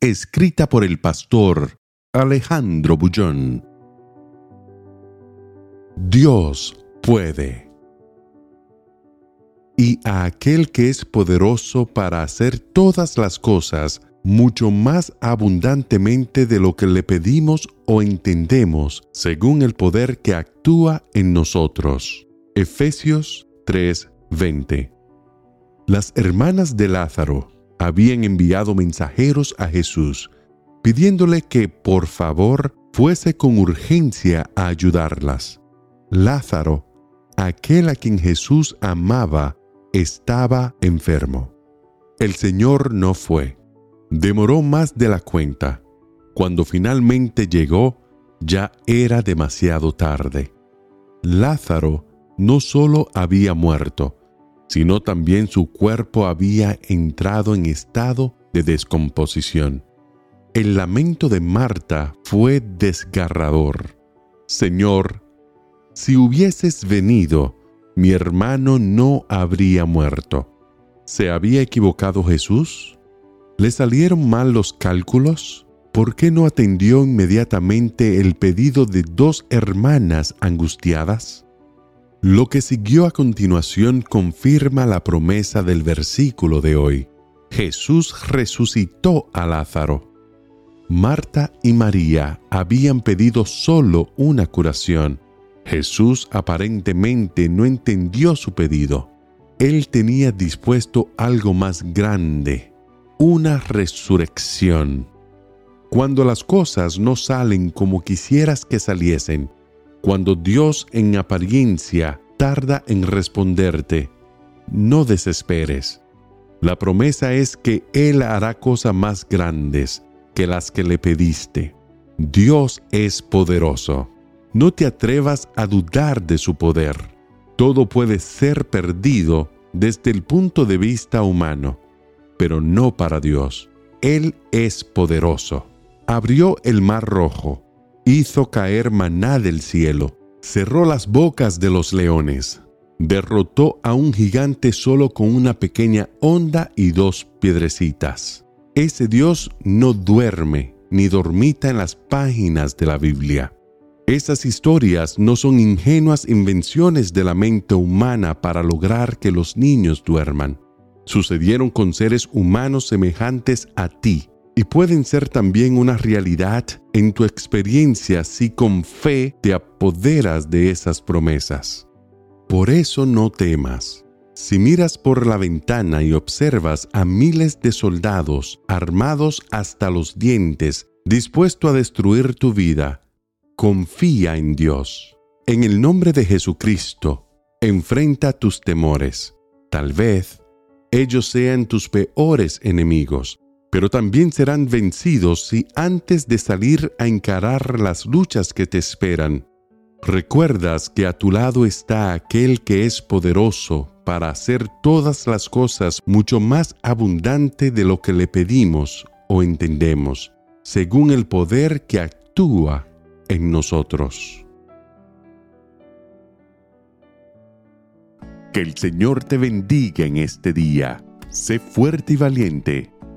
Escrita por el pastor Alejandro Bullón. Dios puede y a aquel que es poderoso para hacer todas las cosas mucho más abundantemente de lo que le pedimos o entendemos, según el poder que actúa en nosotros. Efesios 3:20 Las hermanas de Lázaro habían enviado mensajeros a Jesús, pidiéndole que por favor fuese con urgencia a ayudarlas. Lázaro, aquel a quien Jesús amaba, estaba enfermo. El Señor no fue. Demoró más de la cuenta. Cuando finalmente llegó, ya era demasiado tarde. Lázaro no solo había muerto, sino también su cuerpo había entrado en estado de descomposición. El lamento de Marta fue desgarrador. Señor, si hubieses venido, mi hermano no habría muerto. ¿Se había equivocado Jesús? ¿Le salieron mal los cálculos? ¿Por qué no atendió inmediatamente el pedido de dos hermanas angustiadas? Lo que siguió a continuación confirma la promesa del versículo de hoy. Jesús resucitó a Lázaro. Marta y María habían pedido solo una curación, Jesús aparentemente no entendió su pedido. Él tenía dispuesto algo más grande, una resurrección. Cuando las cosas no salen como quisieras que saliesen, cuando Dios en apariencia tarda en responderte, no desesperes. La promesa es que Él hará cosas más grandes que las que le pediste. Dios es poderoso. No te atrevas a dudar de su poder. Todo puede ser perdido desde el punto de vista humano, pero no para Dios. Él es poderoso. Abrió el mar rojo, hizo caer maná del cielo, cerró las bocas de los leones, derrotó a un gigante solo con una pequeña onda y dos piedrecitas. Ese Dios no duerme ni dormita en las páginas de la Biblia. Esas historias no son ingenuas invenciones de la mente humana para lograr que los niños duerman. Sucedieron con seres humanos semejantes a ti y pueden ser también una realidad en tu experiencia si con fe te apoderas de esas promesas. Por eso no temas. Si miras por la ventana y observas a miles de soldados armados hasta los dientes, dispuestos a destruir tu vida, confía en Dios. En el nombre de Jesucristo, enfrenta tus temores. Tal vez ellos sean tus peores enemigos, pero también serán vencidos si antes de salir a encarar las luchas que te esperan, recuerdas que a tu lado está aquel que es poderoso para hacer todas las cosas mucho más abundante de lo que le pedimos o entendemos, según el poder que actúa en nosotros. Que el Señor te bendiga en este día. Sé fuerte y valiente.